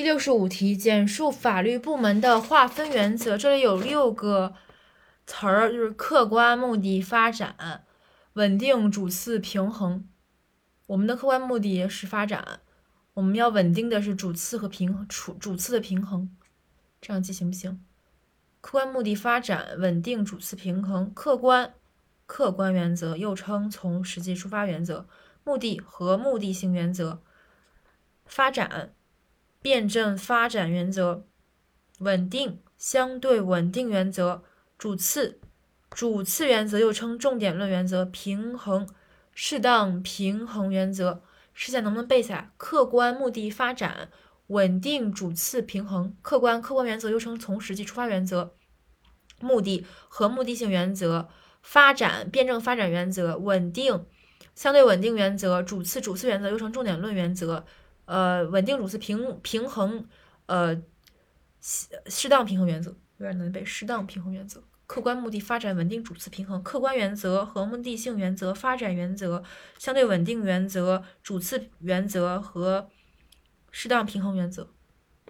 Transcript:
第六十五题，简述法律部门的划分原则。这里有六个词儿，就是客观目的、发展、稳定、主次、平衡。我们的客观目的是发展，我们要稳定的是主次和平衡，主主次的平衡，这样记行不行？客观目的、发展、稳定、主次平衡。客观，客观原则又称从实际出发原则。目的和目的性原则。发展。辩证发展原则，稳定相对稳定原则，主次主次原则又称重点论原则，平衡适当平衡原则，试下能不能背下来？客观目的发展，稳定主次平衡，客观客观原则又称从实际出发原则，目的和目的性原则，发展辩证发展原则，稳定相对稳定原则，主次主次原则又称重点论原则。呃，稳定主次平平衡，呃，适适当平衡原则有点难背。适当平衡原则，客观目的发展稳定主次平衡，客观原则和目的性原则，发展原则，相对稳定原则，主次原则和适当平衡原则。